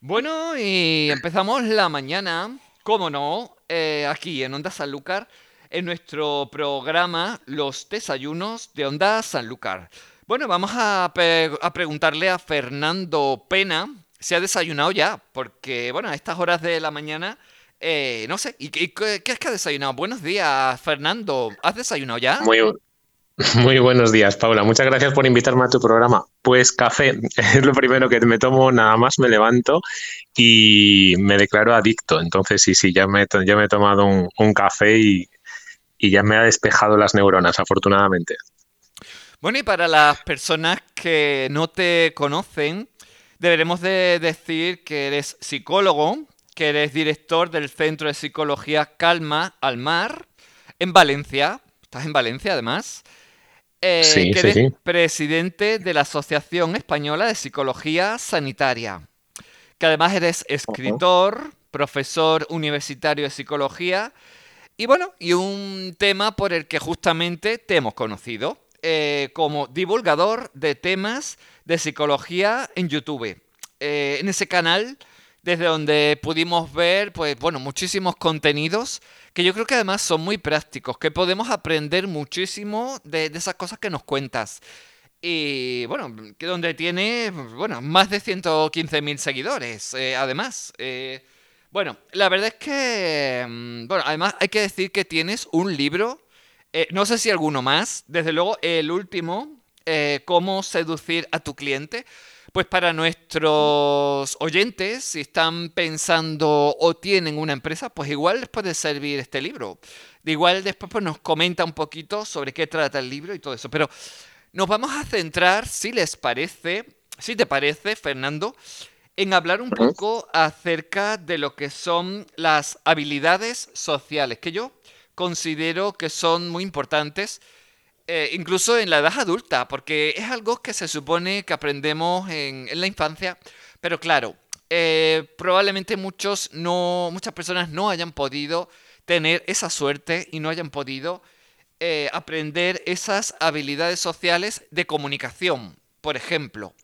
Bueno, y empezamos la mañana, cómo no, eh, aquí en Onda Sanlúcar, en nuestro programa Los Desayunos de Onda Sanlúcar. Bueno, vamos a, a preguntarle a Fernando Pena si ha desayunado ya, porque, bueno, a estas horas de la mañana, eh, no sé, ¿y, qué, qué- es que ha desayunado? Buenos días, Fernando, ¿has desayunado ya? Muy, muy buenos días, Paula. Muchas gracias por invitarme a tu programa. Pues café es lo primero que me tomo, nada más me levanto y me declaro adicto. Entonces, sí, sí, ya me, ya me he tomado un, un café y, y ya me ha despejado las neuronas, afortunadamente. Bueno, y para las personas que no te conocen, deberemos de decir que eres psicólogo, que eres director del Centro de Psicología Calma al Mar en Valencia. Estás en Valencia, además. Eh, Sí, que sí, eres sí. presidente de la Asociación Española de Psicología Sanitaria. Que además eres escritor, profesor universitario de psicología y bueno, y un tema por el que justamente te hemos conocido eh, como divulgador de temas de psicología en YouTube. Eh, en ese canal, desde donde pudimos ver, pues bueno, muchísimos contenidos que yo creo que además son muy prácticos, que podemos aprender muchísimo de, esas cosas que nos cuentas. Y bueno, que donde tiene, bueno, más de 115.000 seguidores, eh, además. Eh, bueno, la verdad es que, mm, bueno, además hay que decir que tienes un libro, eh, no sé si alguno más, desde luego el último, Cómo seducir a tu cliente. Pues para nuestros oyentes, si están pensando o tienen una empresa, pues igual les puede servir este libro. De igual después pues, nos comenta un poquito sobre qué trata el libro y todo eso. Pero nos vamos a centrar, si les parece, si te parece, Fernando, en hablar un poco acerca de lo que son las habilidades sociales, que yo considero que son muy importantes, eh, incluso en la edad adulta, porque es algo que se supone que aprendemos en, en la infancia, pero claro, eh, probablemente muchos no, muchas personas no hayan podido tener esa suerte y no hayan podido eh, aprender esas habilidades sociales de comunicación, por ejemplo.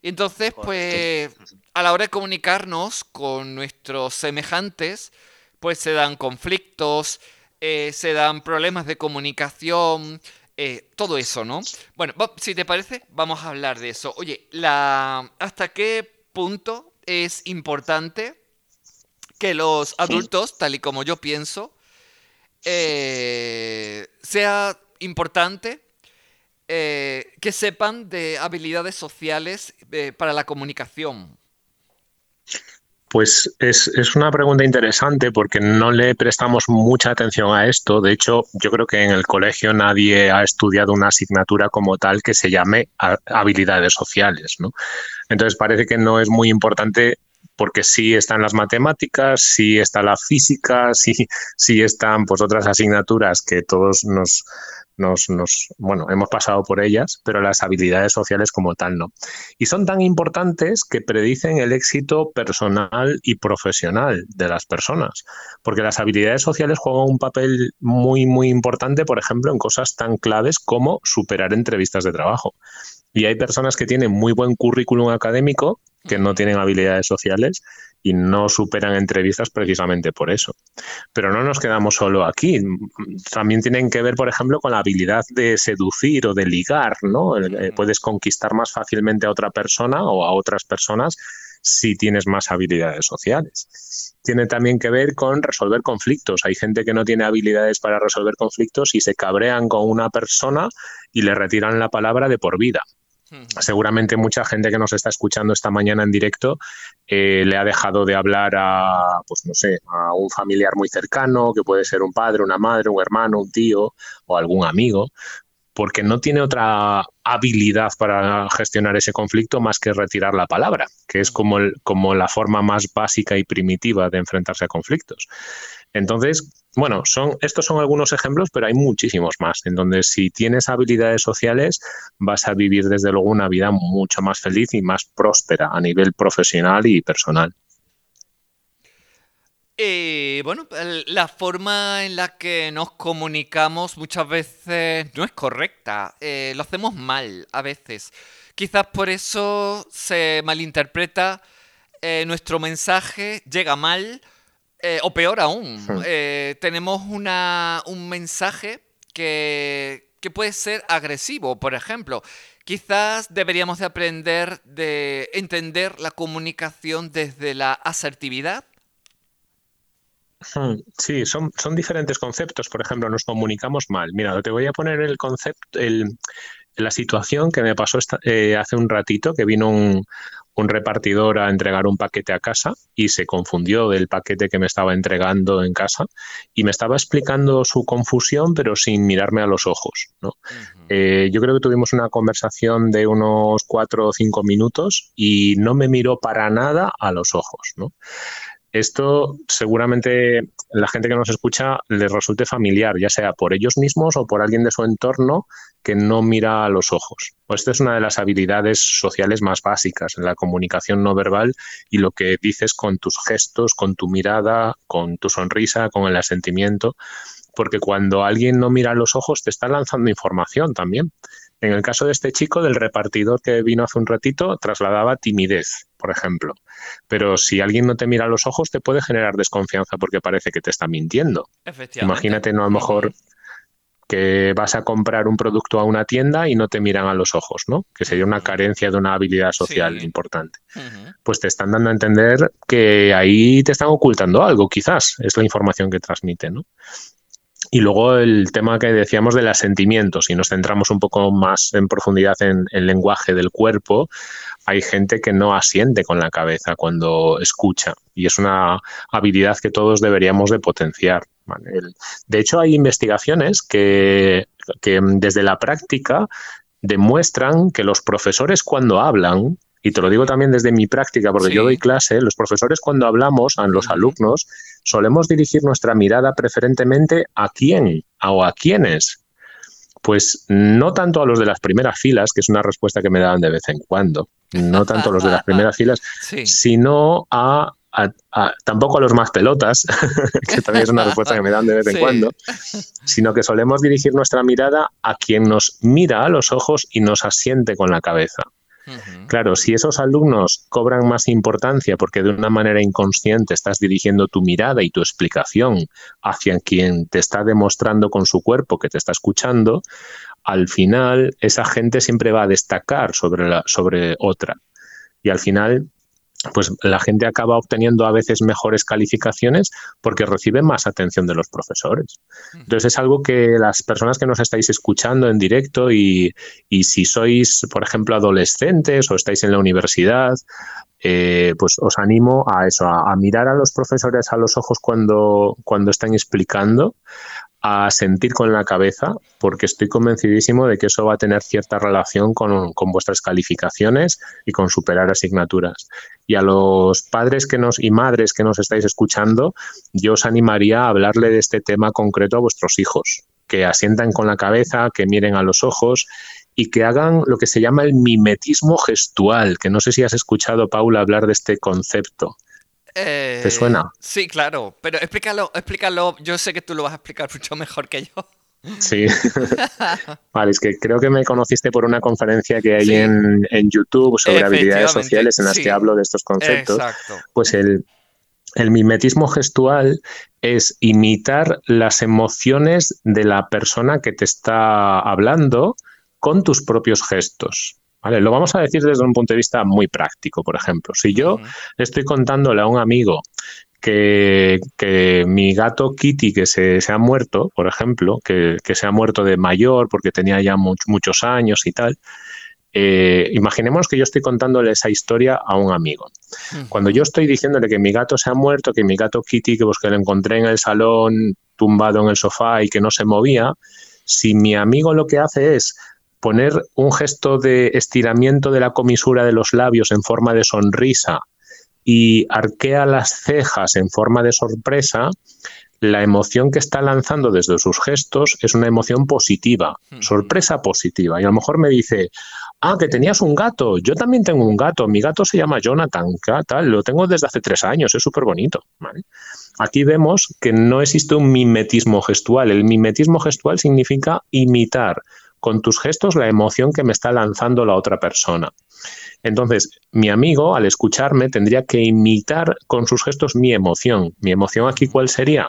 Y entonces, pues, a la hora de comunicarnos con nuestros semejantes, pues se dan conflictos, eh, se dan problemas de comunicación, eh, todo eso, ¿no? Bueno, si te parece, vamos a hablar de eso. Oye, la, ¿hasta qué punto es importante que los adultos, tal y como yo pienso, eh, sea importante eh, que sepan de habilidades sociales para la comunicación. Pues es, es una pregunta interesante porque no le prestamos mucha atención a esto. De hecho, yo creo que en el colegio nadie ha estudiado una asignatura como tal que se llame habilidades sociales, ¿no? Entonces parece que no es muy importante porque sí están las matemáticas, sí está la física, sí, sí están pues otras asignaturas que todos nos, nos, nos, bueno, hemos pasado por ellas, pero las habilidades sociales como tal no. Y son tan importantes que predicen el éxito personal y profesional de las personas, porque las habilidades sociales juegan un papel muy, muy importante, por ejemplo, en cosas tan claves como superar entrevistas de trabajo. Y hay personas que tienen muy buen currículum académico, que no tienen habilidades sociales y no superan entrevistas precisamente por eso. Pero no nos quedamos solo aquí. También tienen que ver, por ejemplo, con la habilidad de seducir o de ligar, ¿no? Eh, Ujú. puedes conquistar más fácilmente a otra persona o a otras personas si tienes más habilidades sociales. Tiene también que ver con resolver conflictos. Hay gente que no tiene habilidades para resolver conflictos y se cabrean con una persona y le retiran la palabra de por vida. Seguramente mucha gente que nos está escuchando esta mañana en directo eh, le ha dejado de hablar a, pues no sé, a un familiar muy cercano, que puede ser un padre, una madre, un hermano, un tío o algún amigo, porque no tiene otra habilidad para gestionar ese conflicto más que retirar la palabra, que es como, el, como la forma más básica y primitiva de enfrentarse a conflictos. Entonces, bueno, son, estos son algunos ejemplos, pero hay muchísimos más, en donde si tienes habilidades sociales vas a vivir desde luego una vida mucho más feliz y más próspera a nivel profesional y personal. Eh, bueno, la forma en la que nos comunicamos muchas veces no es correcta. eh, lo hacemos mal a veces. Quizás por eso se malinterpreta eh, nuestro mensaje llega mal eh, o peor aún, eh, tenemos una, un mensaje que, que puede ser agresivo, por ejemplo. Quizás deberíamos de aprender de entender la comunicación desde la asertividad. Hmm, sí, son, son diferentes conceptos. Por ejemplo, nos comunicamos mal. Mira, te voy a poner el concepto, el, la situación que me pasó eh, hace un ratito, que vino un, un repartidor a entregar un paquete a casa y se confundió del paquete que me estaba entregando en casa y me estaba explicando su confusión pero sin mirarme a los ojos. ¿no? Eh, yo creo que tuvimos una conversación de unos cuatro o cinco minutos y no me miró para nada a los ojos. ¿no? Esto seguramente la gente que nos escucha les resulte familiar, ya sea por ellos mismos o por alguien de su entorno que no mira a los ojos. Esta es una de las habilidades sociales más básicas en la comunicación no verbal y lo que dices con tus gestos, con tu mirada, con tu sonrisa, con el asentimiento, porque cuando alguien no mira a los ojos te está lanzando información también. En el caso de este chico, del repartidor que vino hace un ratito, trasladaba timidez, por ejemplo. Pero si alguien no te mira a los ojos, te puede generar desconfianza porque parece que te está mintiendo. Imagínate, no a lo mejor que vas a comprar un producto a una tienda y no te miran a los ojos, ¿no? Que sería una carencia de una habilidad social importante. Pues te están dando a entender que ahí te están ocultando algo, quizás, es la información que transmiten, ¿no? Y luego el tema que decíamos del asentimiento, si nos centramos un poco más en profundidad en el lenguaje del cuerpo, hay gente que no asiente con la cabeza cuando escucha y es una habilidad que todos deberíamos de potenciar. de hecho, hay investigaciones que, que desde la práctica demuestran que los profesores cuando hablan y te lo digo también desde mi práctica, porque yo doy clase, los profesores cuando hablamos a los alumnos solemos dirigir nuestra mirada preferentemente a quién o a quiénes. Pues no tanto a los de las primeras filas, que es una respuesta que me dan de vez en cuando, no tanto los de las primeras filas, sino a, tampoco a los más pelotas, que también es una respuesta que me dan de vez en cuando, sino que solemos dirigir nuestra mirada a quien nos mira a los ojos y nos asiente con la cabeza. Claro, si esos alumnos cobran más importancia porque de una manera inconsciente estás dirigiendo tu mirada y tu explicación hacia quien te está demostrando con su cuerpo que te está escuchando, al final esa gente siempre va a destacar sobre, la, sobre otra. Y al final pues la gente acaba obteniendo a veces mejores calificaciones porque recibe más atención de los profesores. Entonces es algo que las personas que nos estáis escuchando en directo y, si sois, por ejemplo, adolescentes o estáis en la universidad, eh, pues os animo a eso, a, a, mirar a los profesores a los ojos cuando, cuando están explicando, a sentir con la cabeza, porque estoy convencidísimo de que eso va a tener cierta relación con, vuestras calificaciones y con superar asignaturas. Y a los padres que nos y madres que nos estáis escuchando, yo os animaría a hablarle de este tema concreto a vuestros hijos, que asientan con la cabeza, que miren a los ojos y que hagan lo que se llama el mimetismo gestual, que no sé si has escuchado, Paula, hablar de este concepto. ¿Te eh, suena? Sí, claro, pero explícalo, explícalo. Yo sé que tú lo vas a explicar mucho mejor que yo. Sí. vale, es que creo que me conociste por una conferencia que hay en, YouTube sobre habilidades sociales en las que hablo de estos conceptos. Exacto. Pues el, el mimetismo gestual es imitar las emociones de la persona que te está hablando con tus propios gestos. ¿Vale? Lo vamos a decir desde un punto de vista muy práctico, por ejemplo. Si yo estoy contándole a un amigo que, mi gato Kitty, que se, ha muerto, por ejemplo, que, se ha muerto de mayor porque tenía ya muchos años y tal, eh, imaginemos que yo estoy contándole esa historia a un amigo. Cuando yo estoy diciéndole que mi gato se ha muerto, que mi gato Kitty, que, pues, que lo encontré en el salón tumbado en el sofá y que no se movía, si mi amigo lo que hace es poner un gesto de estiramiento de la comisura de los labios en forma de sonrisa y arquea las cejas en forma de sorpresa, la emoción que está lanzando desde sus gestos es una emoción positiva, sorpresa positiva. Y a lo mejor me dice, ah, que tenías un gato, yo también tengo un gato, mi gato se llama Jonathan, tal, lo tengo desde hace tres años, es súper bonito. Aquí vemos que no existe un mimetismo gestual, el mimetismo gestual significa imitar con tus gestos la emoción que me está lanzando la otra persona. Entonces, mi amigo, al escucharme, tendría que imitar con sus gestos mi emoción. ¿Mi emoción aquí cuál sería?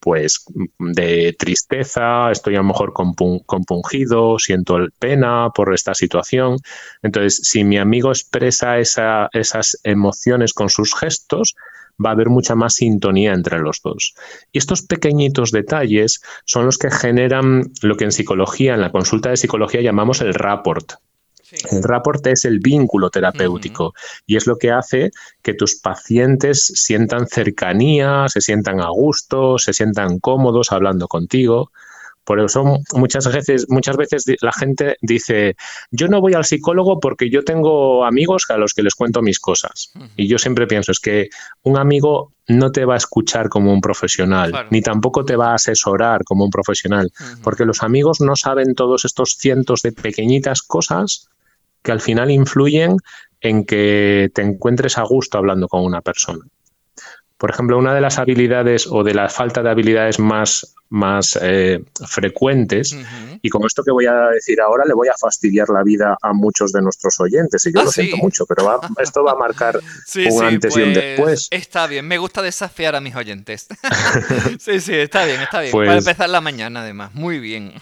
Pues de tristeza, estoy a lo mejor compungido, siento pena por esta situación. Entonces, si mi amigo expresa esas emociones con sus gestos, va a haber mucha más sintonía entre los dos. Y estos pequeñitos detalles son los que generan lo que en psicología, en la consulta de psicología llamamos el rapport. El rapport es el vínculo terapéutico y es lo que hace que tus pacientes sientan cercanía, se sientan a gusto, se sientan cómodos hablando contigo. Por eso muchas veces, muchas veces la gente dice, yo no voy al psicólogo porque yo tengo amigos a los que les cuento mis cosas. Y yo siempre pienso, es que un amigo no te va a escuchar como un profesional, ni tampoco te va a asesorar como un profesional, porque los amigos no saben todos estos cientos de pequeñitas cosas que al final influyen en que te encuentres a gusto hablando con una persona. Por ejemplo, una de las habilidades o de la falta de habilidades más, más eh, frecuentes, y con esto que voy a decir ahora le voy a fastidiar la vida a muchos de nuestros oyentes, y yo ah, lo siento mucho, pero esto va a marcar un antes y un pues, después. Está bien, me gusta desafiar a mis oyentes. sí, sí, está bien, está bien. Para pues empezar la mañana, además, muy bien.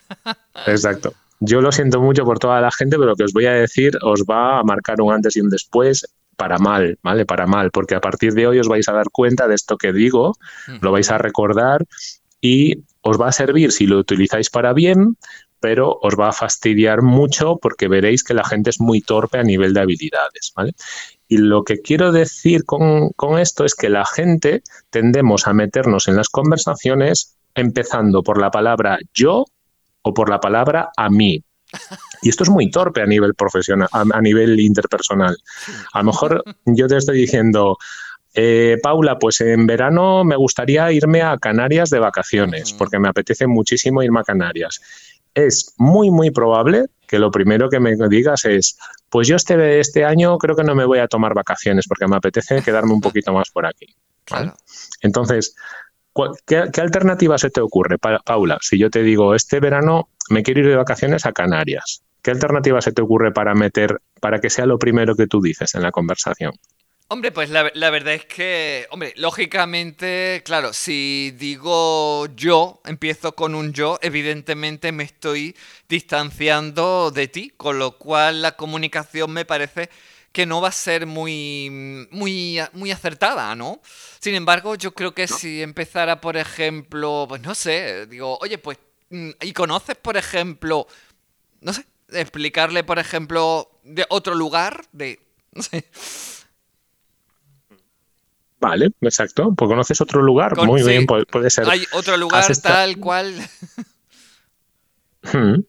exacto. Yo lo siento mucho por toda la gente, pero lo que os voy a decir os va a marcar un antes y un después para mal, ¿vale? Para mal, porque a partir de hoy os vais a dar cuenta de esto que digo, lo vais a recordar y os va a servir si lo utilizáis para bien, pero os va a fastidiar mucho porque veréis que la gente es muy torpe a nivel de habilidades, ¿vale? Y lo que quiero decir con, con esto es que la gente tendemos a meternos en las conversaciones empezando por la palabra yo o por la palabra a mí. Y esto es muy torpe a nivel profesional, a, nivel interpersonal. A lo mejor yo te estoy diciendo, eh, Paula, pues en verano me gustaría irme a Canarias de vacaciones, porque me apetece muchísimo irme a Canarias. Es muy, muy probable que lo primero que me digas es, pues yo este, este año creo que no me voy a tomar vacaciones porque me apetece quedarme un poquito más por aquí. Entonces, ¿Qué, alternativa se te ocurre, Paula? Si yo te digo, este verano me quiero ir de vacaciones a Canarias, ¿qué alternativa se te ocurre para meter, para que sea lo primero que tú dices en la conversación? Hombre, pues la, verdad es que, hombre, lógicamente, claro, si digo yo, empiezo con un yo, evidentemente me estoy distanciando de ti, con lo cual la comunicación me parece que no va a ser muy, muy, muy acertada, ¿no? Sin embargo, yo creo que si empezara, por ejemplo, pues no sé, digo, oye, pues, mm, ¿y conoces, por ejemplo, no sé, explicarle, por ejemplo, de otro lugar, de, no sé. Vale, exacto. Pues conoces otro lugar. Muy bien, puede, ser. Hay otro lugar tal cual. Hmm.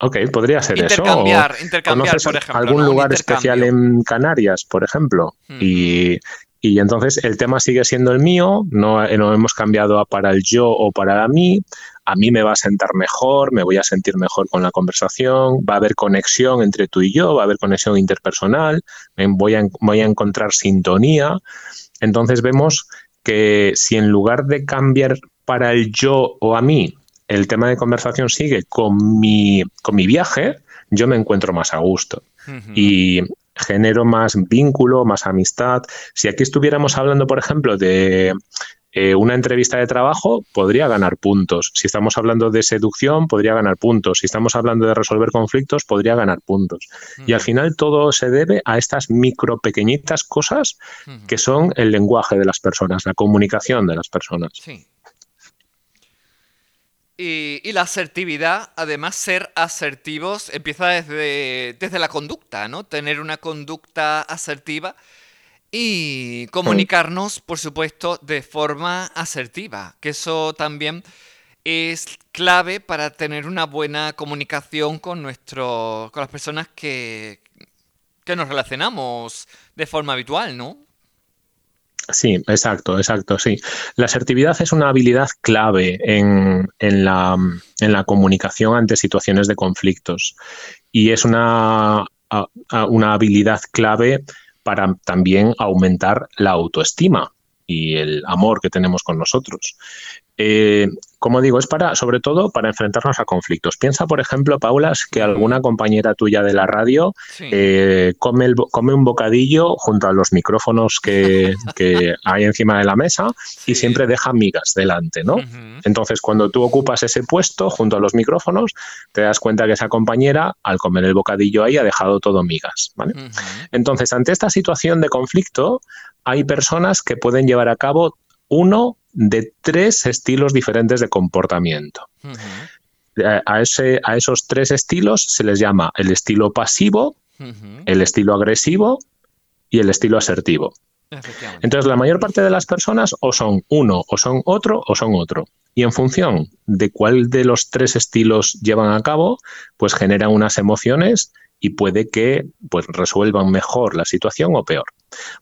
Ok, podría ser eso. Intercambiar, intercambiar, por ejemplo. ¿Algún lugar especial en Canarias, por ejemplo? Hmm. Y, entonces el tema sigue siendo el mío, no, no hemos cambiado a para el yo o para mí. A mí me va a sentar mejor, me voy a sentir mejor con la conversación, va a haber conexión entre tú y yo, va a haber conexión interpersonal, voy a, voy a encontrar sintonía. Entonces vemos que si en lugar de cambiar para el yo o a mí, el tema de conversación sigue con mi, con mi viaje, yo me encuentro más a gusto. Y genero más vínculo, más amistad. Si aquí estuviéramos hablando, por ejemplo, de eh, una entrevista de trabajo, podría ganar puntos. Si estamos hablando de seducción, podría ganar puntos. Si estamos hablando de resolver conflictos, podría ganar puntos. Y al final todo se debe a estas micro pequeñitas cosas que son el lenguaje de las personas, la comunicación de las personas. Sí. Y, la asertividad, además, ser asertivos empieza desde, desde la conducta, ¿no? Tener una conducta asertiva y comunicarnos, por supuesto, de forma asertiva, que eso también es clave para tener una buena comunicación con, nuestro, con las personas que, que nos relacionamos de forma habitual, ¿no? Sí, exacto, exacto, sí. La asertividad es una habilidad clave en, la, comunicación ante situaciones de conflictos y es una, una habilidad clave para también aumentar la autoestima y el amor que tenemos con nosotros. Eh, como digo, es para, sobre todo, para enfrentarnos a conflictos. Piensa, por ejemplo, Paula, que alguna compañera tuya de la radio eh, come, come un bocadillo junto a los micrófonos que, hay encima de la mesa y siempre deja migas delante, ¿no? Entonces, cuando tú ocupas ese puesto junto a los micrófonos, te das cuenta que esa compañera, al comer el bocadillo ahí, ha dejado todo migas, ¿vale? Entonces, ante esta situación de conflicto, hay personas que pueden llevar a cabo uno de tres estilos diferentes de comportamiento. a, ese, a, esos tres estilos se les llama el estilo pasivo, el estilo agresivo y el estilo asertivo. Entonces, la mayor parte de las personas o son uno, o son otro, o son otro. Y en función de cuál de los tres estilos llevan a cabo, pues generan unas emociones y puede que pues, resuelvan mejor la situación o peor.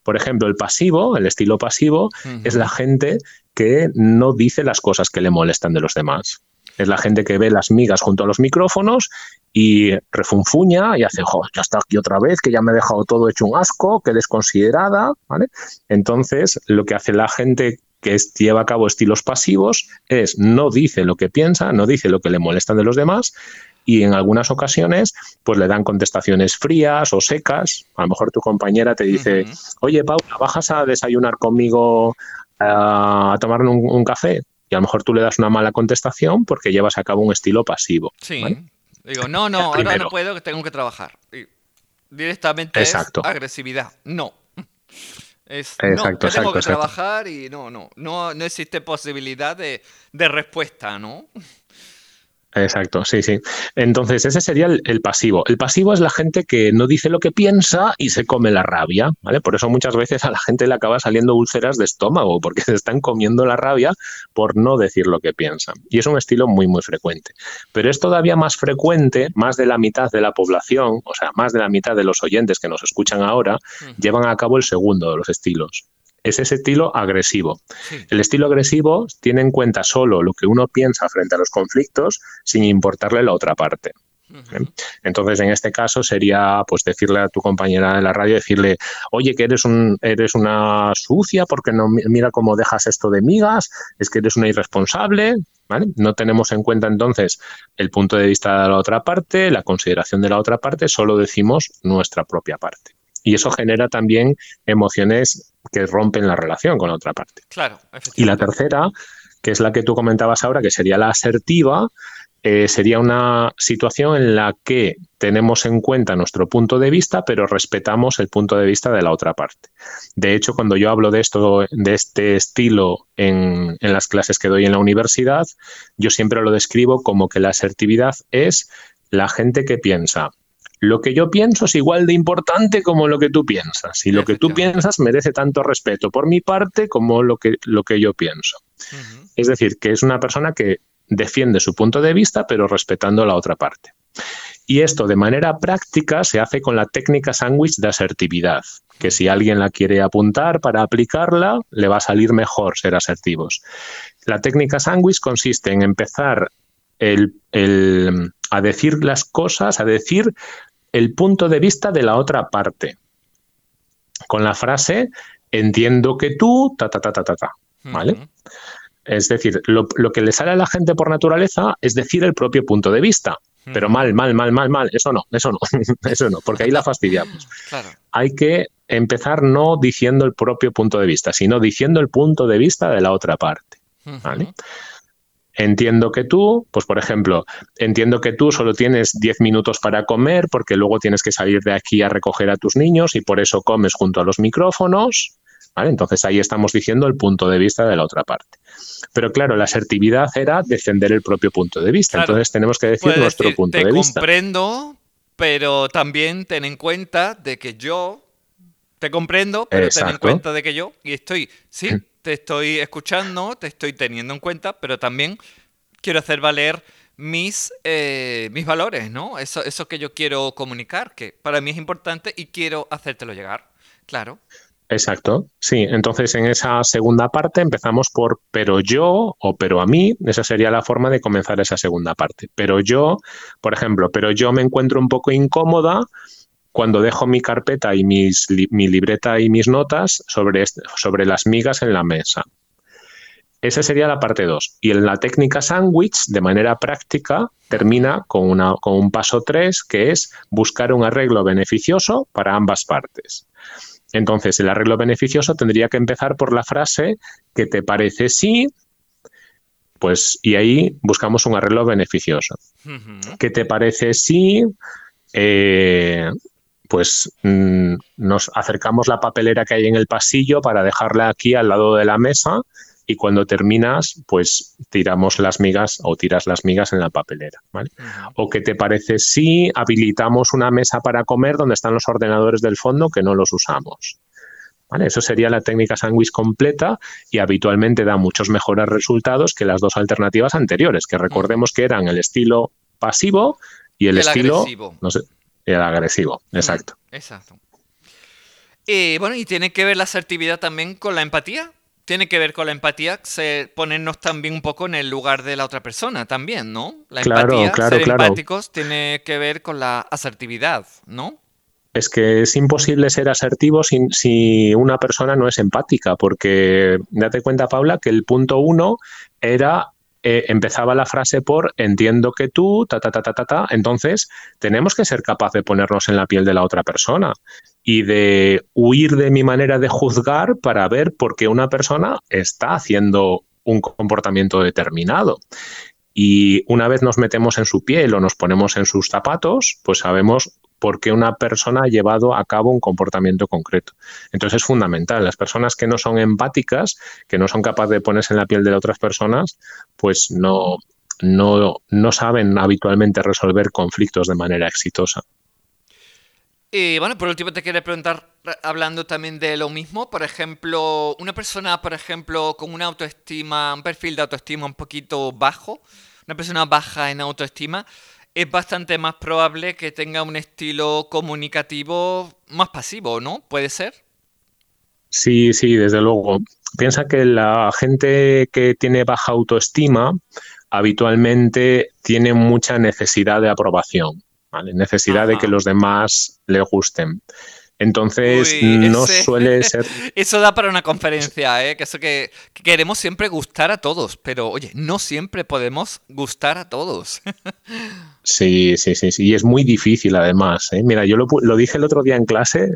Por ejemplo, el pasivo, el estilo pasivo, es la gente que no dice las cosas que le molestan de los demás. Es la gente que ve las migas junto a los micrófonos y refunfuña y hace, jo, ya está aquí otra vez, que ya me he dejado todo hecho un asco, que desconsiderada, ¿vale? Entonces, lo que hace la gente que lleva a cabo estilos pasivos es no dice lo que piensa, no dice lo que le molestan de los demás y en algunas ocasiones pues le dan contestaciones frías o secas. A lo mejor tu compañera te dice, oye Paula, ¿bajas a desayunar conmigo a tomar un, café? Y a lo mejor tú le das una mala contestación porque llevas a cabo un estilo pasivo. Sí. Digo, no, no, ahora no puedo, que tengo que trabajar. directamente exacto. es agresividad. No. Es, exacto, no, tengo que trabajar y no, no, no, no existe posibilidad de, de respuesta, ¿no? Exacto, sí, sí. Entonces, ese sería el, pasivo. El pasivo es la gente que no dice lo que piensa y se come la rabia, ¿vale? Por eso muchas veces a la gente le acaba saliendo úlceras de estómago, porque se están comiendo la rabia por no decir lo que piensan. Y es un estilo muy, muy frecuente. Pero es todavía más frecuente, más de la mitad de la población, o sea, más de la mitad de los oyentes que nos escuchan ahora, llevan a cabo el segundo de los estilos, es ese estilo agresivo. El estilo agresivo tiene en cuenta solo lo que uno piensa frente a los conflictos sin importarle la otra parte. ¿eh? Entonces, en este caso sería pues decirle a tu compañera de la radio, decirle, oye, que eres un, eres una sucia porque no mira cómo dejas esto de migas, es que eres una irresponsable, ¿vale? No tenemos en cuenta entonces el punto de vista de la otra parte, la consideración de la otra parte, solo decimos nuestra propia parte. Y eso genera también emociones que rompen la relación con la otra parte. Claro. Y la tercera, que es la que tú comentabas ahora, que sería la asertiva, eh, sería una situación en la que tenemos en cuenta nuestro punto de vista, pero respetamos el punto de vista de la otra parte. De hecho, cuando yo hablo de esto, de este estilo en, en las clases que doy en la universidad, yo siempre lo describo como que la asertividad es la gente que piensa, lo que yo pienso es igual de importante como lo que tú piensas. Y lo que tú piensas merece tanto respeto por mi parte como lo que, lo que yo pienso. Es decir, que es una persona que defiende su punto de vista, pero respetando la otra parte. Y esto de manera práctica se hace con la técnica sándwich de asertividad, que si alguien la quiere apuntar para aplicarla, le va a salir mejor ser asertivos. La técnica sándwich consiste en empezar a decir las cosas, a decir el punto de vista de la otra parte. Con la frase, entiendo que tú, ta, ta, ta, ta, ta, ta. ¿Vale? Es decir, lo, que le sale a la gente por naturaleza es decir el propio punto de vista. Pero mal, mal, mal, mal, mal. Eso no, eso no, eso no, porque ahí la fastidiamos. Hay que empezar no diciendo el propio punto de vista, sino diciendo el punto de vista de la otra parte. ¿vale? Entiendo que tú, pues por ejemplo, entiendo que tú solo tienes 10 minutos para comer porque luego tienes que salir de aquí a recoger a tus niños y por eso comes junto a los micrófonos. ¿vale? Entonces ahí estamos diciendo el punto de vista de la otra parte. Pero claro, la asertividad era defender el propio punto de vista. Entonces tenemos que decir nuestro punto de vista. Te comprendo, pero también ten en cuenta de que yo te comprendo, pero ten en cuenta de que yo y estoy, sí, te estoy escuchando, te estoy teniendo en cuenta, pero también quiero hacer valer mis, eh, mis valores, ¿no? Eso, eso que yo quiero comunicar, que para mí es importante y quiero hacértelo llegar, claro. Exacto, sí. Entonces en esa segunda parte empezamos por pero yo o pero a mí, esa sería la forma de comenzar esa segunda parte. Pero yo, por ejemplo, pero yo me encuentro un poco incómoda cuando dejo mi carpeta y mi libreta y mis notas sobre, sobre las migas en la mesa. Esa sería la parte 2. Y en la técnica sándwich, de manera práctica, termina con, una, con un paso 3, que es buscar un arreglo beneficioso para ambas partes. Entonces, el arreglo beneficioso tendría que empezar por la frase ¿qué te parece si? Pues, y ahí buscamos un arreglo beneficioso. ¿Qué te parece si? Eh, pues mm, nos acercamos la papelera que hay en el pasillo para dejarla aquí al lado de la mesa y cuando terminas, pues tiramos las migas o tiras las migas en la papelera. ¿vale? O qué te parece si habilitamos una mesa para comer donde están los ordenadores del fondo que no los usamos. ¿Vale? Eso sería la técnica sándwich completa y habitualmente da muchos mejores resultados que las dos alternativas anteriores, que recordemos que eran el estilo pasivo y el, estilo agresivo. No sé, el agresivo, exacto. Exacto. Y bueno, y tiene que ver la asertividad también con la empatía tiene que ver con la empatía, ponernos también un poco en el lugar de la otra persona también, ¿no? La empatía, ser empáticos, tiene que ver con la asertividad, ¿no? Es que es imposible ser asertivo si, si una persona no es empática, porque date cuenta, Paula, que el punto uno era eh, empezaba la frase por entiendo que tú, ta, ta, ta, ta, ta, ta. Entonces, tenemos que ser capaz de ponernos en la piel de la otra persona y de huir de mi manera de juzgar para ver por qué una persona está haciendo un comportamiento determinado. Y una vez nos metemos en su piel o nos ponemos en sus zapatos, pues sabemos por qué una persona ha llevado a cabo un comportamiento concreto. Entonces es fundamental. Las personas que no son empáticas, que no son capaces de ponerse en la piel de otras personas, pues no, no, no saben habitualmente resolver conflictos de manera exitosa. Y bueno, por último te quería preguntar, hablando también de lo mismo, por ejemplo, una persona, por ejemplo, con una autoestima, un perfil de autoestima un poquito bajo, una persona baja en autoestima, es bastante más probable que tenga un estilo comunicativo más pasivo, ¿no? ¿Puede ser? Sí, sí, desde luego. Piensa que la gente que tiene baja autoestima habitualmente tiene mucha necesidad de aprobación. Necesidad de que los demás le gusten. Entonces, no suele ser. Eso da para una conferencia, ¿eh? Que eso que, queremos siempre gustar a todos, pero oye, no siempre podemos gustar a todos. Sí, sí, sí, sí. Y es muy difícil además. ¿eh? Mira, yo lo, dije el otro día en clase,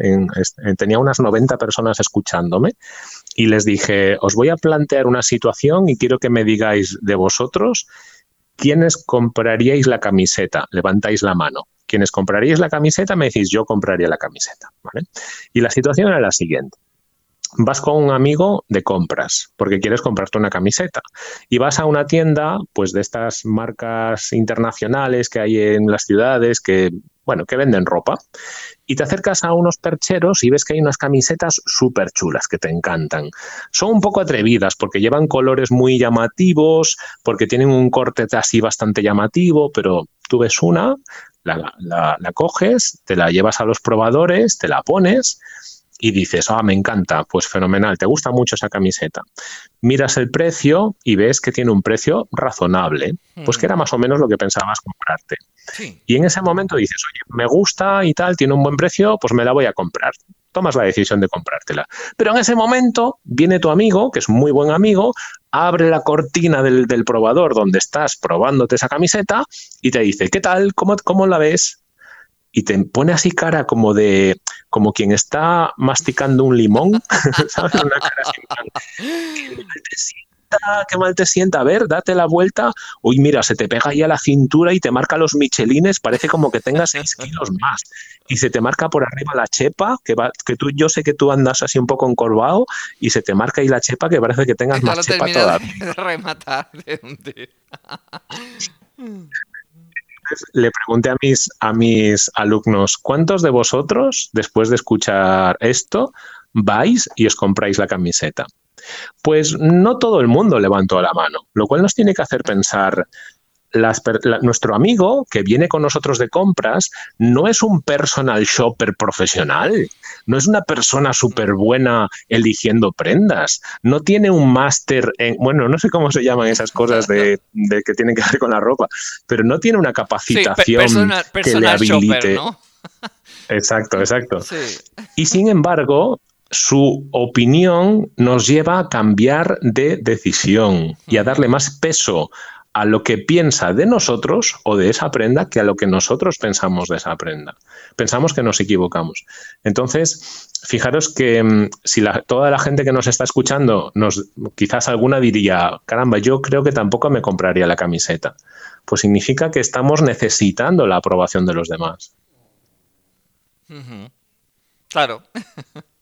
tenía unas 90 personas escuchándome y les dije, os voy a plantear una situación y quiero que me digáis de vosotros ¿quiénes compraríais la camiseta? Levantáis la mano. ¿Quiénes compraríais la camiseta? Me decís, yo compraría la camiseta. Y la situación era la siguiente. Vas con un amigo de compras porque quieres comprarte una camiseta y vas a una tienda pues de estas marcas internacionales que hay en las ciudades que bueno, que venden ropa, y te acercas a unos percheros y ves que hay unas camisetas súper chulas que te encantan. Son un poco atrevidas porque llevan colores muy llamativos, porque tienen un corte así bastante llamativo, pero tú ves una, la, la coges, te la llevas a los probadores, te la pones y dices, ah, me encanta, pues fenomenal, te gusta mucho esa camiseta. Miras el precio y ves que tiene un precio razonable, pues que era más o menos lo que pensabas comprarte. Y en ese momento dices, oye, me gusta y tal, tiene un buen precio, pues me la voy a comprar. Tomas la decisión de comprártela. Pero en ese momento viene tu amigo, que es un muy buen amigo, abre la cortina del, probador donde estás probándote esa camiseta y te dice, ¿qué tal? ¿Cómo, cómo la ves? y te pone así cara como de como quien está masticando un limón, ¿sabes? Una cara qué mal te sienta, qué mal te sienta, a ver, date la vuelta, uy, mira, se te pega ahí a la cintura y te marca los michelines, parece como que tengas 6 kilos más, y se te marca por arriba la chepa, que, va, que tú, yo sé que tú andas así un poco encorvado, y se te marca ahí la chepa que parece que tengas más chepa todavía. De rematar le pregunté a mis, a mis alumnos, ¿cuántos de vosotros, después de escuchar esto, vais y os compráis la camiseta? Pues no todo el mundo levantó la mano, lo cual nos tiene que hacer pensar, nuestro amigo que viene con nosotros de compras no es un personal shopper profesional, no es una persona súper buena eligiendo prendas, no tiene un máster en, bueno, no sé cómo se llaman esas cosas de, que tienen que ver con la ropa, pero no tiene una capacitación que le habilite. Exacto, exacto. Y sin embargo, su opinión nos lleva a cambiar de decisión y a darle más peso a lo que piensa de nosotros o de esa prenda que a lo que nosotros pensamos de esa prenda. Pensamos que nos equivocamos. Entonces, fijaros que mm, si toda la gente que nos está escuchando, nos, quizás alguna diría, caramba, yo creo que tampoco me compraría la camiseta. Pues significa que estamos necesitando la aprobación de los demás. Claro.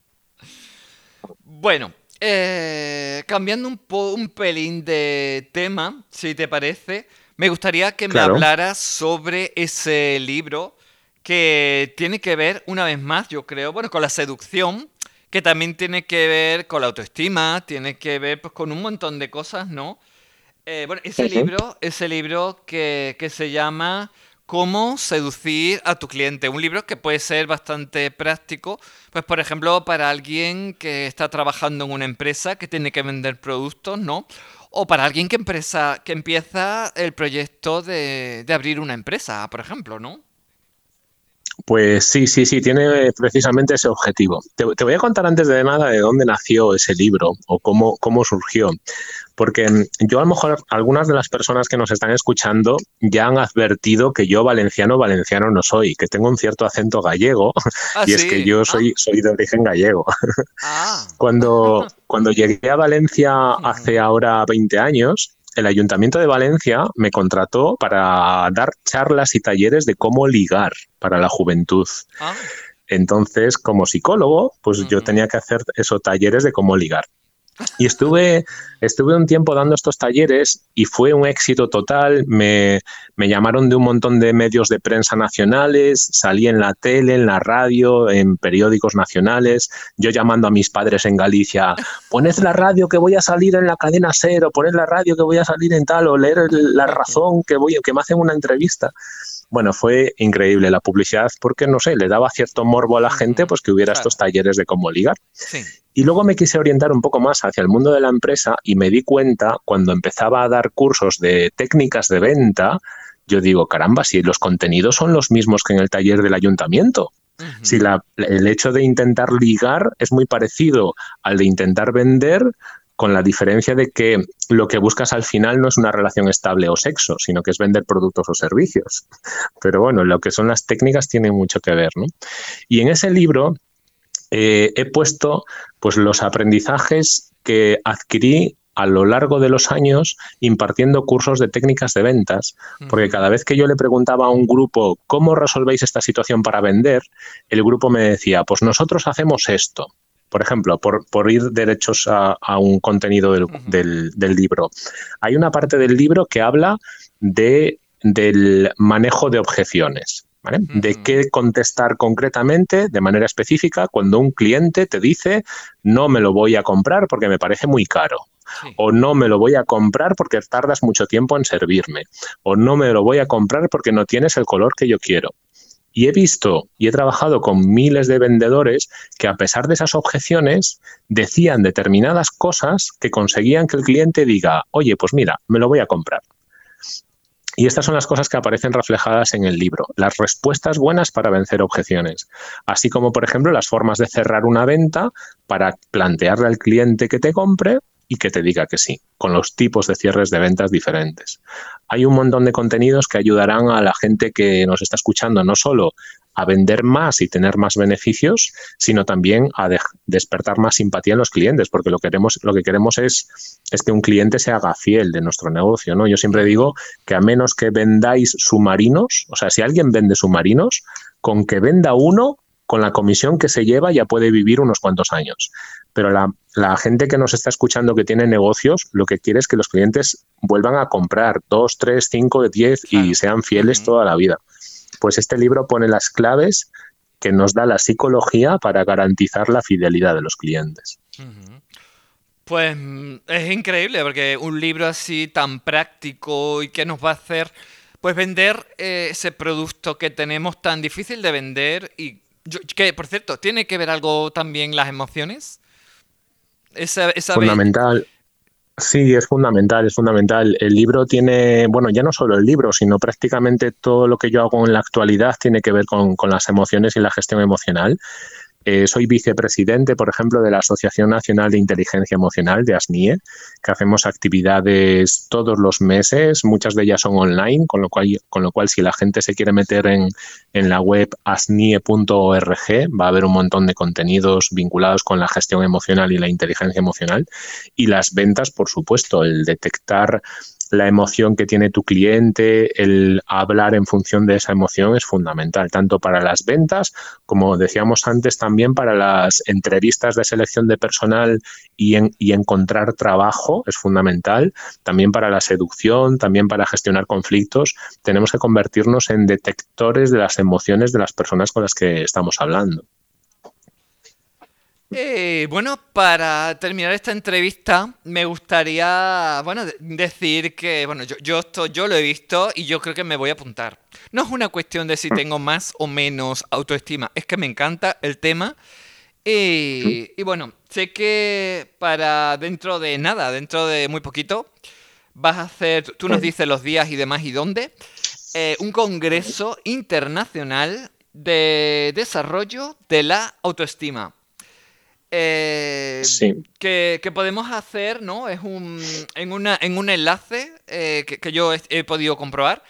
bueno, eh, cambiando un, un pelín de tema, si te parece, me gustaría que me hablaras sobre ese libro que tiene que ver, una vez más, yo creo, bueno, con la seducción, que también tiene que ver con la autoestima, tiene que ver pues, con un montón de cosas, ¿no? Eh, bueno, ese libro, ese libro que, que se llama cómo seducir a tu cliente. Un libro que puede ser bastante práctico, pues por ejemplo, para alguien que está trabajando en una empresa que tiene que vender productos, ¿no? O para alguien que, empresa, que empieza el proyecto de, de abrir una empresa, por ejemplo, ¿no? Pues sí, sí, sí, tiene precisamente ese objetivo. Te, voy a contar antes de nada de dónde nació ese libro o cómo, cómo surgió. Porque mm, yo a lo mejor algunas de las personas que nos están escuchando ya han advertido que yo valenciano, valenciano no soy, que tengo un cierto acento gallego ah, y es que yo soy, ah. soy de origen gallego. Ah. cuando, cuando llegué a Valencia hace ahora 20 años, el Ayuntamiento de Valencia me contrató para dar charlas y talleres de cómo ligar para la juventud. Entonces, como psicólogo, pues yo tenía que hacer esos talleres de cómo ligar. Y estuve, estuve un tiempo dando estos talleres y fue un éxito total. Me, me, llamaron de un montón de medios de prensa nacionales, salí en la tele, en la radio, en periódicos nacionales. Yo llamando a mis padres en Galicia, poned la radio que voy a salir en la cadena cero, poned la radio que voy a salir en tal, o leer la razón que voy, que me hacen una entrevista. Bueno, fue increíble la publicidad porque, no sé, le daba cierto morbo a la gente pues que hubiera estos talleres de cómo ligar. Y luego me quise orientar un poco más hacia el mundo de la empresa y me di cuenta cuando empezaba a dar cursos de técnicas de venta, yo digo, caramba, si los contenidos son los mismos que en el taller del ayuntamiento. Si el hecho de intentar ligar es muy parecido al de intentar vender, con la diferencia de que lo que buscas al final no es una relación estable o sexo, sino que es vender productos o servicios. Pero bueno, lo que son las técnicas tiene mucho que ver. ¿no? Y en ese libro eh, he puesto pues, los aprendizajes que adquirí a lo largo de los años impartiendo cursos de técnicas de ventas, porque cada vez que yo le preguntaba a un grupo cómo resolvéis esta situación para vender, el grupo me decía, pues nosotros hacemos esto. Por ejemplo, por, ir derechos a, un contenido del, libro. Hay una parte del libro que habla de, del manejo de objeciones. De qué contestar concretamente, de manera específica, cuando un cliente te dice no me lo voy a comprar porque me parece muy caro. O no me lo voy a comprar porque tardas mucho tiempo en servirme. O no me lo voy a comprar porque no tienes el color que yo quiero. Y he visto y he trabajado con miles de vendedores que a pesar de esas objeciones decían determinadas cosas que conseguían que el cliente diga, oye, pues mira, me lo voy a comprar. Y estas son las cosas que aparecen reflejadas en el libro, las respuestas buenas para vencer objeciones, así como, por ejemplo, las formas de cerrar una venta para plantearle al cliente que te compre que te diga que sí, con los tipos de cierres de ventas diferentes. Hay un montón de contenidos que ayudarán a la gente que nos está escuchando no solo a vender más y tener más beneficios, sino también a despertar más simpatía en los clientes, porque lo, queremos, lo que queremos es, es que un cliente se haga fiel de nuestro negocio. ¿no? Yo siempre digo que a menos que vendáis submarinos, o sea, si alguien vende submarinos, con que venda uno, con la comisión que se lleva ya puede vivir unos cuantos años. Pero la, gente que nos está escuchando que tiene negocios, lo que quiere es que los clientes vuelvan a comprar dos, tres, cinco, diez y sean fieles toda la vida. Pues este libro pone las claves que nos da la psicología para garantizar la fidelidad de los clientes. Pues mm, es increíble porque un libro así tan práctico y que nos va a hacer pues vender eh, ese producto que tenemos tan difícil de vender y que, por cierto, ¿tiene que ver algo también las emociones? Fundamental. Sí, es fundamental, es fundamental. El libro tiene, bueno, ya no solo el libro, sino prácticamente todo lo que yo hago en la actualidad tiene que ver con, las emociones y la gestión emocional. Eh, soy vicepresidente, por ejemplo, de la Asociación Nacional de Inteligencia Emocional, de ASNIE, que hacemos actividades todos los meses, muchas de ellas son online, con lo cual, con lo cual si la gente se quiere meter en, en la web asnie.org, va a haber un montón de contenidos vinculados con la gestión emocional y la inteligencia emocional. Y las ventas, por supuesto, el detectar la emoción que tiene tu cliente, el hablar en función de esa emoción es fundamental, tanto para las ventas como decíamos antes, también para las entrevistas de selección de personal y, y encontrar trabajo es fundamental, también para la seducción, también para gestionar conflictos. Tenemos que convertirnos en detectores de las emociones de las personas con las que estamos hablando. Eh, bueno, para terminar esta entrevista, me gustaría, bueno, decir que, bueno, yo, esto, yo lo he visto y yo creo que me voy a apuntar. No es una cuestión de si tengo más o menos autoestima, es que me encanta el tema. Y, y bueno, sé que para dentro de nada, dentro de muy poquito, vas a hacer, tú nos dices los días y demás y dónde, eh, un congreso internacional de desarrollo de la autoestima. Eh, que, podemos hacer, ¿no? Es un, en, una, en un enlace eh, que, yo he, podido comprobar.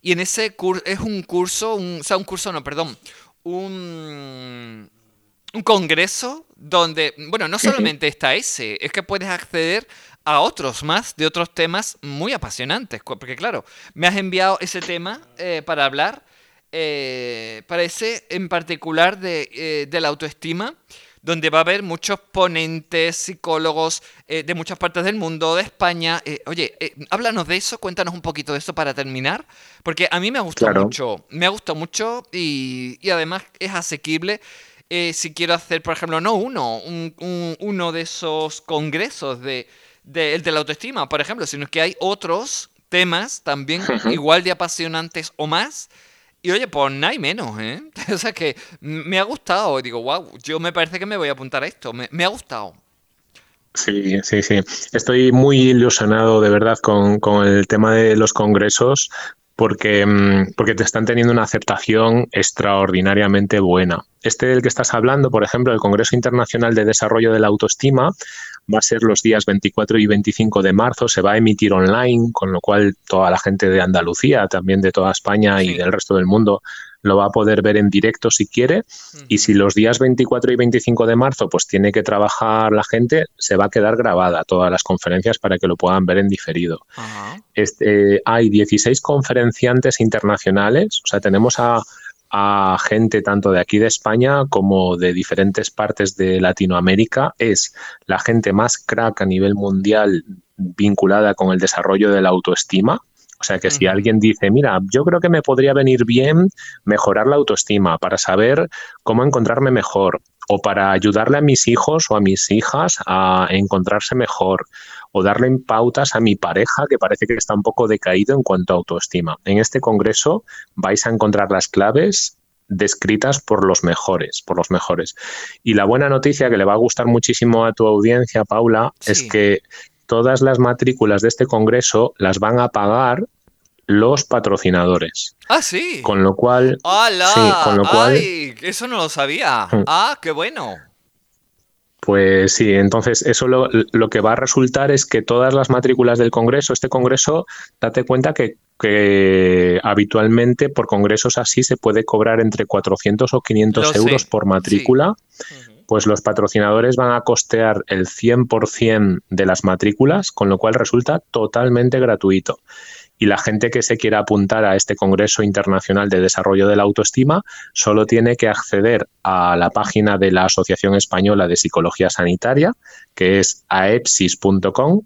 Y en ese curso es un curso, un, o sea, un curso, no, perdón, un, un congreso donde, bueno, no solamente está ese, es que puedes acceder a otros más de otros temas muy apasionantes. Porque claro, me has enviado ese tema eh, para hablar, para ese en particular de, de la autoestima donde va a haber muchos ponentes, psicólogos eh, de muchas partes del mundo, de España. Eh, oye, eh, háblanos de eso, cuéntanos un poquito de eso para terminar, porque a mí me ha gustado mucho, me ha gustado mucho y, además es asequible. si quiero hacer, por ejemplo, no uno, un, uno de esos congresos de, de, el de la autoestima, por ejemplo, sino que hay otros temas también igual de apasionantes o más y oye, pues nada y menos, ¿eh? o sea que me ha gustado. Digo, wow, yo me parece que me voy a apuntar a esto. Me, ha gustado. Sí, sí, sí. Estoy muy ilusionado de verdad con, con el tema de los congresos porque, mm, porque te están teniendo una aceptación extraordinariamente buena. Este del que estás hablando, por ejemplo, el Congreso Internacional de Desarrollo de la Autoestima, va a ser los días 24 y 25 de marzo, se va a emitir online, con lo cual toda la gente de Andalucía, también de toda España y del resto del mundo lo va a poder ver en directo si quiere y si los días 24 y 25 de marzo pues tiene que trabajar la gente, se va a quedar grabada todas las conferencias para que lo puedan ver en diferido. Este, hay 16 conferenciantes internacionales, o sea, tenemos a a gente tanto de aquí de España como de diferentes partes de Latinoamérica. Es la gente más crack a nivel mundial vinculada con el desarrollo de la autoestima. O sea que si alguien dice, mira, yo creo que me podría venir bien mejorar la autoestima para saber cómo encontrarme mejor o para ayudarle a mis hijos o a mis hijas a encontrarse mejor o darle pautas a mi pareja que parece que está un poco decaído en cuanto a autoestima. En este congreso vais a encontrar las claves descritas por los mejores, por los mejores. Y la buena noticia que le va a gustar muchísimo a tu audiencia, Paula, es que todas las matrículas de este congreso las van a pagar los patrocinadores. Ah, sí. Con lo cual. ¡Hala! con lo cual. ¡Ay! Eso no lo sabía. Mm. Ah, qué bueno. Pues sí, entonces eso lo, que va a resultar es que todas las matrículas del Congreso, este Congreso, date cuenta que, habitualmente por congresos así se puede cobrar entre 400 o 500 euros por matrícula. Pues los patrocinadores van a costear el 100% de las matrículas, con lo cual resulta totalmente gratuito y la gente que se quiera apuntar a este Congreso Internacional de Desarrollo de la Autoestima solo tiene que acceder a la página de la Asociación Española de Psicología Sanitaria, que es aepsis.com.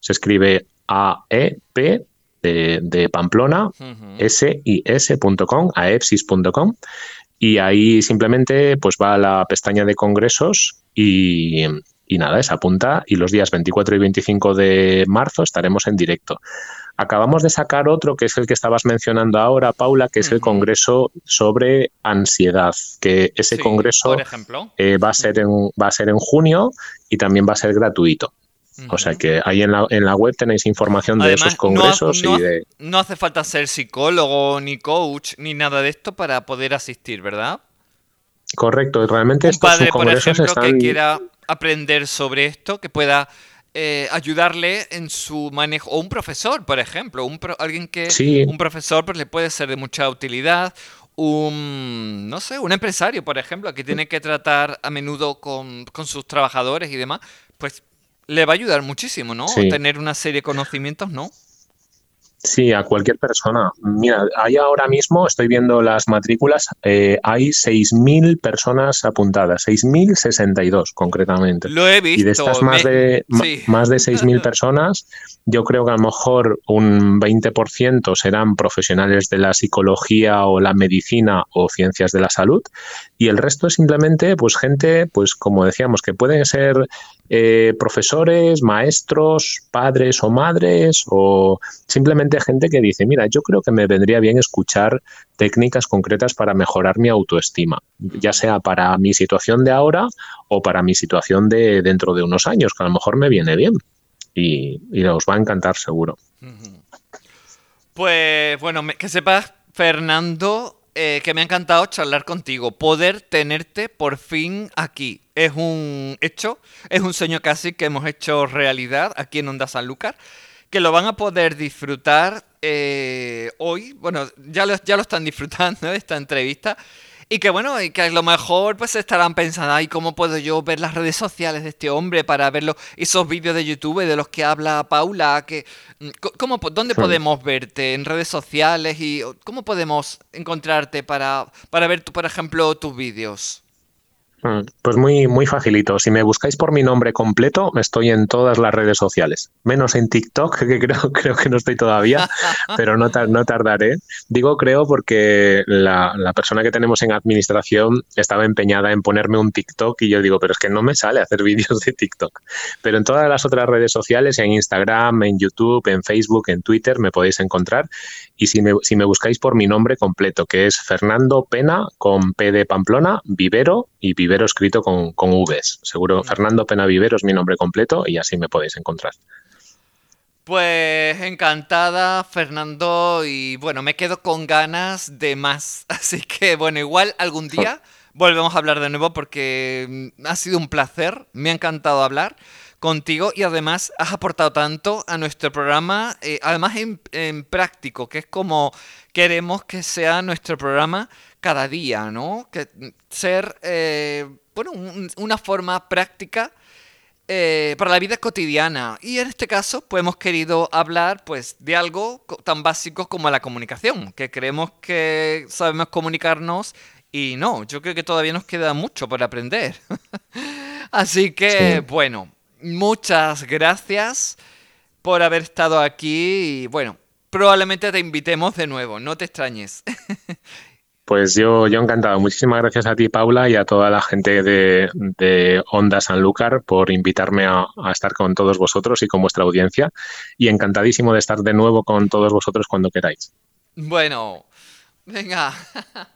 Se escribe A-E-P de, Pamplona, S-I-S.com, aepsis.com. Y ahí simplemente pues va a la pestaña de congresos y, y nada, se apunta y los días 24 y 25 de marzo estaremos en directo. Acabamos de sacar otro, que es el que estabas mencionando ahora, Paula, que es el Congreso sobre ansiedad, que ese Congreso eh, va, a ser en, va a ser en junio y también va a ser gratuito. O sea que ahí en la, en la web tenéis información de esos congresos no, y de... No hace falta ser psicólogo, ni coach, ni nada de esto para poder asistir, ¿verdad? correcto. Realmente un padre, por ejemplo, que quiera aprender sobre esto, que pueda eh, ayudarle en su manejo, o un profesor, por ejemplo, un alguien que un profesor pues, le puede ser de mucha utilidad, un, no sé, un empresario, por ejemplo, que tiene que tratar a menudo con, con sus trabajadores y demás, pues le va a ayudar muchísimo, ¿no? Tener una serie de conocimientos, ¿no? Sí, a cualquier persona. Mira, hay ahora mismo, estoy viendo las matrículas, eh, hay 6.000 personas apuntadas, 6.062 concretamente. Lo he visto. Y de estas más de, más de 6.000 personas, yo creo que a lo mejor un 20% serán profesionales de la psicología o la medicina o ciencias de la salud y el resto es simplemente pues gente, pues como decíamos, que pueden ser eh, profesores, maestros, padres o madres o simplemente gente que dice, mira, yo creo que me vendría bien escuchar técnicas concretas para mejorar mi autoestima, ya sea para mi situación de ahora o para mi situación de dentro de unos años, que a lo mejor me viene bien y, y os va a encantar seguro. Pues bueno, que sepas, Fernando, eh, que me ha encantado charlar contigo, poder tenerte por fin aquí. Es un hecho, es un sueño casi que hemos hecho realidad aquí en Onda Sanlúcar, que lo van a poder disfrutar eh, hoy. Bueno, ya lo, ya lo están disfrutando esta entrevista y que bueno, y que a lo mejor pues estarán pensando, ay, ¿cómo puedo yo ver las redes sociales de este hombre para verlo? Esos vídeos de YouTube de los que habla Paula, que mm, ¿cómo, ¿dónde podemos verte? ¿En redes sociales? ¿Y cómo podemos encontrarte para, para ver, por ejemplo, tus vídeos? Mm, pues muy, muy facilito. Si me buscáis por mi nombre completo, estoy en todas las redes sociales. Menos en TikTok, que creo, creo que no estoy todavía, pero no, no tardaré. Digo creo porque la, la, persona que tenemos en administración estaba empeñada en ponerme un TikTok y yo digo, pero es que no me sale hacer vídeos de TikTok. Pero en todas las otras redes sociales, en Instagram, en YouTube, en Facebook, en Twitter, me podéis encontrar. Y si me, si me buscáis por mi nombre completo, que es Fernando Pena, con P de Pamplona, Vivero y Vivero escrito con, con Vs. Seguro Fernando Pena Vivero es mi nombre completo y así me podéis encontrar. Pues encantada, Fernando, y bueno, me quedo con ganas de más. Así que bueno, igual algún día volvemos a hablar de nuevo porque mm, ha sido un placer, me ha encantado hablar contigo y además has aportado tanto a nuestro programa, eh, además en, práctico, que es como queremos que sea nuestro programa cada día, ¿no? Que ser, eh, bueno, una forma práctica eh, para la vida cotidiana. Y en este caso, pues hemos querido hablar, pues, de algo tan básico como la comunicación, que creemos que sabemos comunicarnos y no, yo creo que todavía nos queda mucho por aprender. Así que, bueno, muchas gracias por haber estado aquí y bueno, probablemente te invitemos de nuevo, no te extrañes. Pues yo, yo encantado. Muchísimas gracias a ti, Paula, y a toda la gente de, de Onda Sanlúcar por invitarme a, a, estar con todos vosotros y con vuestra audiencia. Y encantadísimo de estar de nuevo con todos vosotros cuando queráis. Bueno, venga.